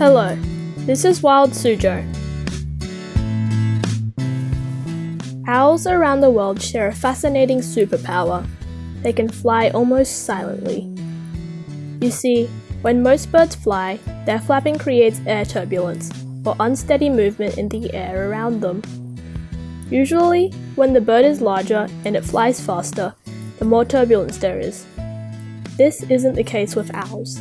Hello, this is Wild Suzhou. Owls around the world share a fascinating superpower. They can fly almost silently. You see, when most birds fly, their flapping creates air turbulence, or unsteady movement in the air around them. Usually, when the bird is larger and it flies faster, the more turbulence there is. This isn't the case with owls.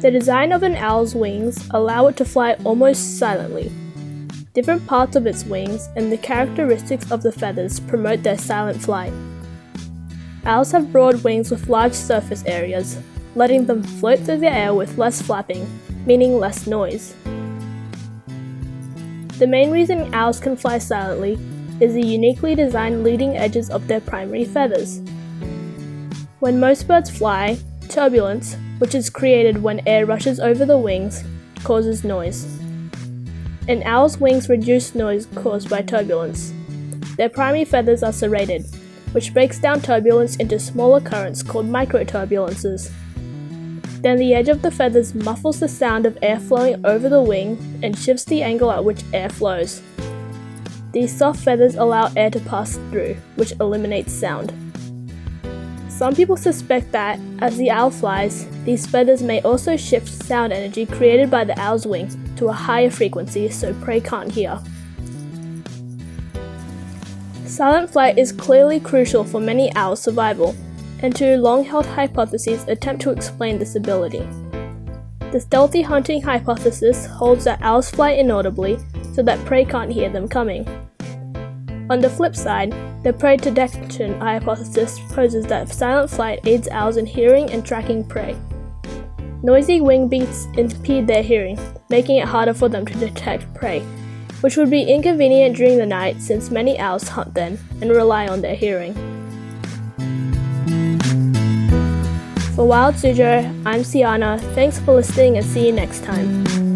The design of an owl's wings allow it to fly almost silently. Different parts of its wings and the characteristics of the feathers promote their silent flight. Owls have broad wings with large surface areas, letting them float through the air with less flapping, meaning less noise. The main reason owls can fly silently is the uniquely designed leading edges of their primary feathers. When most birds fly, turbulence, which is created when air rushes over the wings, causes noise. An owl's wings reduce noise caused by turbulence. Their primary feathers are serrated, which breaks down turbulence into smaller currents called microturbulences. Then the edge of the feathers muffles the sound of air flowing over the wing and shifts the angle at which air flows. These soft feathers allow air to pass through, which eliminates sound. Some people suspect that, as the owl flies, these feathers may also shift sound energy created by the owl's wings to a higher frequency so prey can't hear. Silent flight is clearly crucial for many owls' survival, and two long held hypotheses attempt to explain this ability. The stealthy hunting hypothesis holds that owls fly inaudibly so that prey can't hear them coming. On the flip side, the prey detection hypothesis poses that silent flight aids owls in hearing and tracking prey. Noisy wing beats impede their hearing, making it harder for them to detect prey, which would be inconvenient during the night since many owls hunt then and rely on their hearing. For Wild Suzhou, I'm Siana. Thanks for listening and see you next time.